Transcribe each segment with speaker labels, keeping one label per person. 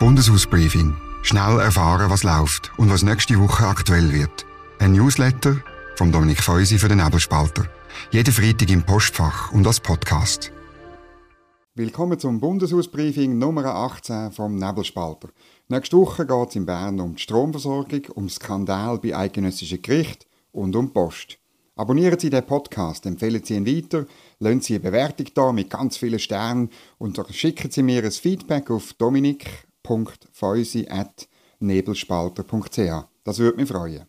Speaker 1: Bundeshausbriefing. Schnell erfahren, was läuft und was nächste Woche aktuell wird. Ein Newsletter von Dominik Feusi für den Nebelspalter. Jeden Freitag im Postfach und als Podcast.
Speaker 2: Willkommen zum Bundeshausbriefing Nummer 18 vom Nebelspalter. Nächste Woche geht es in Bern um die Stromversorgung, um Skandal bei eidgenössischen Gericht und um Post. Abonnieren Sie den Podcast, empfehlen Sie ihn weiter, lassen Sie eine Bewertung da mit ganz vielen Sternen und schicken Sie mir ein Feedback auf dominik.feusi.nebelspalter.ch. Das würde mich freuen.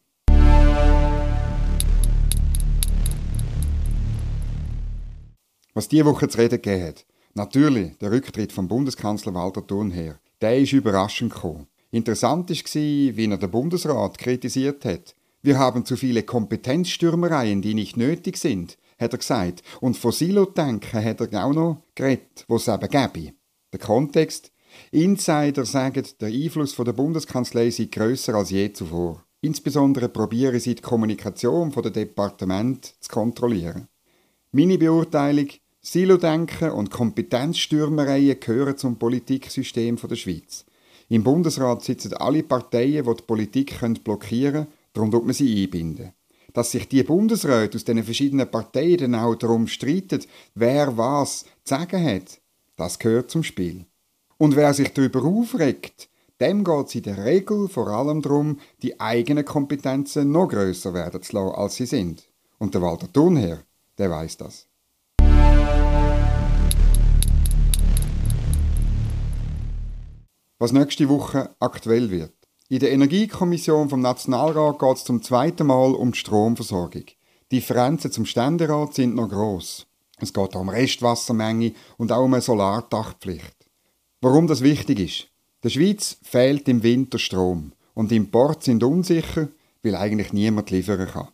Speaker 2: Was diese Woche zu reden gegeben hat, natürlich der Rücktritt vom Bundeskanzler Walter Thunherr. Der ist überraschend gekommen. Interessant war, wie er den Bundesrat kritisiert hat. Wir haben zu viele Kompetenzstürmereien, die nicht nötig sind, hat er gesagt. Und von Silo-Denken hat er auch noch geredet, wo es eben gäbe. Der Kontext? Insider sagen, der Einfluss der Bundeskanzlei sei grösser als je zuvor. Insbesondere probieren sie die Kommunikation der Departement zu kontrollieren. Meine Beurteilung, Silo-Denken und Kompetenzstürmereien gehören zum Politiksystem der Schweiz. Im Bundesrat sitzen alle Parteien, die die Politik blockieren können, darum tut man sie einbinden. Dass sich die Bundesräte aus den verschiedenen Parteien dann auch darum streiten, wer was zu sagen hat, das gehört zum Spiel. Und wer sich darüber aufregt, dem geht es in der Regel vor allem darum, die eigenen Kompetenzen noch grösser werden zu lassen, als sie sind. Und der Walter Thunherr, der weiß das. Was nächste Woche aktuell wird. In der Energiekommission vom Nationalrat geht es zum zweiten Mal um die Stromversorgung. Die Differenzen zum Ständerat sind noch gross. Es geht um Restwassermenge und auch um eine Solardachpflicht. Warum das wichtig ist? Der Schweiz fehlt im Winter Strom und Importe sind unsicher, weil eigentlich niemand liefern kann.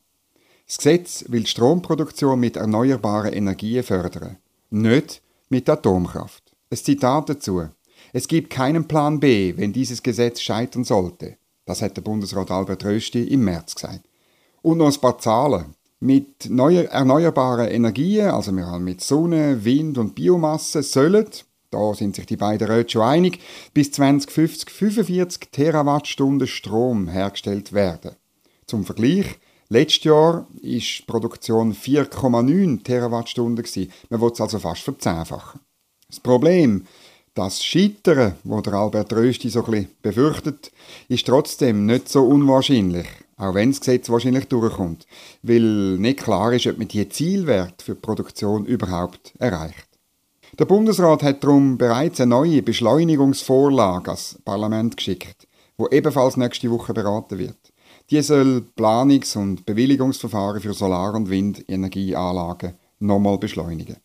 Speaker 2: Das Gesetz will die Stromproduktion mit erneuerbaren Energien fördern, nicht mit Atomkraft. Ein Zitat dazu. Es gibt keinen Plan B, wenn dieses Gesetz scheitern sollte. Das hat der Bundesrat Albert Rösti im März gesagt. Und noch ein paar Zahlen. Mit erneuerbaren Energien, also wir haben mit Sonne, Wind und Biomasse, sollen, da sind sich die beiden Räte schon einig, bis 2050 45 Terawattstunden Strom hergestellt werden. Zum Vergleich, letztes Jahr war die Produktion 4,9 Terawattstunden. Man will es also fast verzehnfachen. Das Problem, das Scheitern, das der Albert Rösti so ein befürchtet, ist trotzdem nicht so unwahrscheinlich, auch wenn das Gesetz wahrscheinlich durchkommt, weil nicht klar ist, ob man die Zielwert für die Produktion überhaupt erreicht. Der Bundesrat hat darum bereits eine neue Beschleunigungsvorlage ans Parlament geschickt, wo ebenfalls nächste Woche beraten wird. Die soll Planungs- und Bewilligungsverfahren für Solar- und Windenergieanlagen nochmal beschleunigen.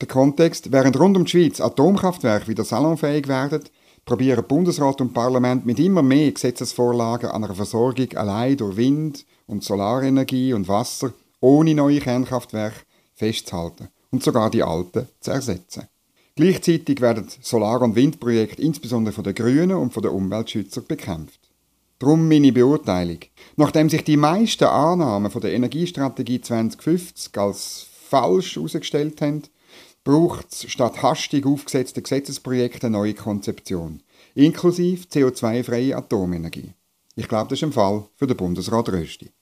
Speaker 2: Der Kontext, während rund um die Schweiz Atomkraftwerke wieder salonfähig werden, probieren Bundesrat und Parlament mit immer mehr Gesetzesvorlagen an einer Versorgung allein durch Wind- und Solarenergie und Wasser ohne neue Kernkraftwerke festzuhalten und sogar die alten zu ersetzen. Gleichzeitig werden Solar- und Windprojekte insbesondere von den Grünen und von den Umweltschützern bekämpft. Darum meine Beurteilung. Nachdem sich die meisten Annahmen von der Energiestrategie 2050 als falsch herausgestellt haben, braucht es statt hastig aufgesetzter Gesetzesprojekte eine neue Konzeption, inklusive CO2-freie Atomenergie. Ich glaube, das ist ein Fall für den Bundesrat Rösti.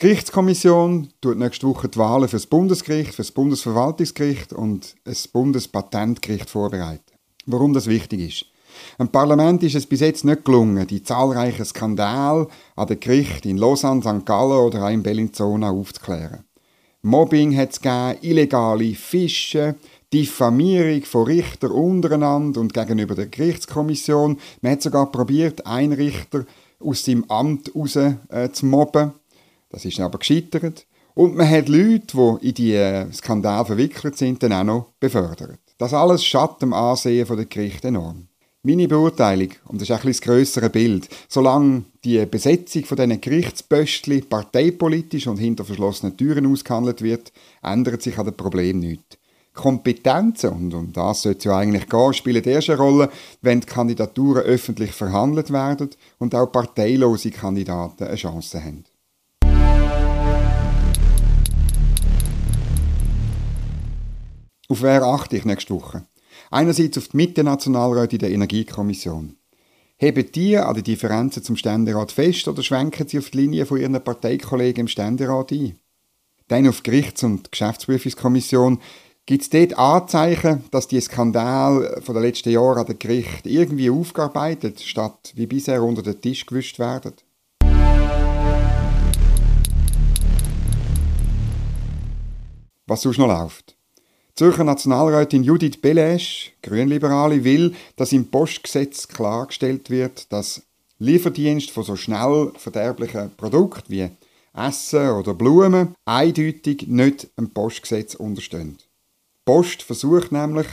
Speaker 2: Die Gerichtskommission tut nächste Woche die Wahlen für das Bundesgericht, für das Bundesverwaltungsgericht und das Bundespatentgericht vorbereiten. Warum das wichtig ist. Im Parlament ist es bis jetzt nicht gelungen, die zahlreichen Skandale an den Gerichten in Lausanne, St. Gallen oder auch in Bellinzona aufzuklären. Mobbing hat es gegeben, illegale Fische, Diffamierung von Richtern untereinander und gegenüber der Gerichtskommission. Man hat sogar probiert, einen Richter aus seinem Amt raus äh, zu mobben. Das ist aber gescheitert. Und man hat Leute, die in diese Skandale verwickelt sind, dann auch noch befördert. Das alles schadet dem Ansehen der Gerichte enorm. Meine Beurteilung, und das ist ein das grössere Bild, solange die Besetzung von diesen Gerichtspöstchen parteipolitisch und hinter verschlossenen Türen ausgehandelt wird, ändert sich an dem Problem nichts. Kompetenzen, und um das sollte es ja eigentlich gehen, spielen erst eine Rolle, wenn die Kandidaturen öffentlich verhandelt werden und auch parteilose Kandidaten eine Chance haben. Auf wer achte ich nächste Woche? Einerseits auf die Mitte-Nationalräte in der Energiekommission. Heben die an die Differenzen zum Ständerat fest oder schwenken sie auf die Linie von ihren Parteikollegen im Ständerat ein? Dann auf die Gerichts- und Geschäftsprüfungskommission. Gibt es dort Anzeichen, dass die Skandale von den letzten Jahren an den Gericht irgendwie aufgearbeitet, statt wie bisher unter den Tisch gewischt werden? Was sonst noch läuft? Zürcher Nationalrätin Judith Belesch, Grünliberale, will, dass im Postgesetz klargestellt wird, dass Lieferdienst von so schnell verderblichen Produkten wie Essen oder Blumen eindeutig nicht dem Postgesetz unterstehen. Die Post versucht nämlich,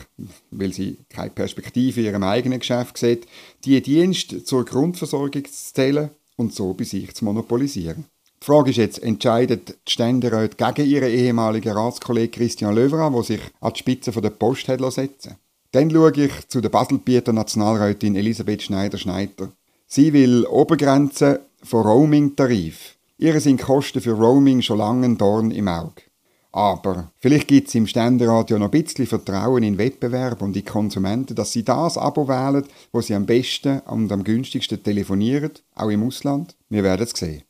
Speaker 2: weil sie keine Perspektive in ihrem eigenen Geschäft sieht, die Dienste zur Grundversorgung zu zählen und so bei sich zu monopolisieren. Die Frage ist jetzt, entscheidet die Ständeräte gegen ihren ehemaligen Ratskollegen Christian Löwera, der sich an die Spitze der Post hat setzen Dann schaue ich zu der Baselbieter Nationalrätin Elisabeth Schneider-Schneider. Sie will Obergrenzen von Roaming-Tarif. Ihre sind Kosten für Roaming schon lange ein Dorn im Auge. Aber vielleicht gibt es im Ständerat ja noch ein bisschen Vertrauen in Wettbewerb und die Konsumenten, dass sie das Abo wählen, wo sie am besten und am günstigsten telefonieren, auch im Ausland. Wir werden es sehen.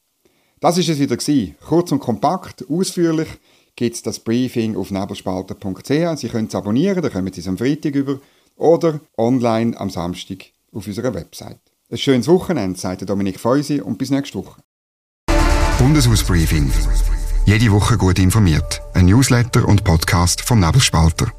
Speaker 2: Das ist es wieder gewesen. Kurz und kompakt, ausführlich gibt es das Briefing auf nebelspalter.ch. Sie können es abonnieren, dann kommen Sie es am Freitag über oder online am Samstag auf unserer Website. Ein schönes Wochenende, sagt Dominik Feusi und bis nächste Woche.
Speaker 1: Bundeshausbriefing. Jede Woche gut informiert. Ein Newsletter und Podcast vom Nebelspalter.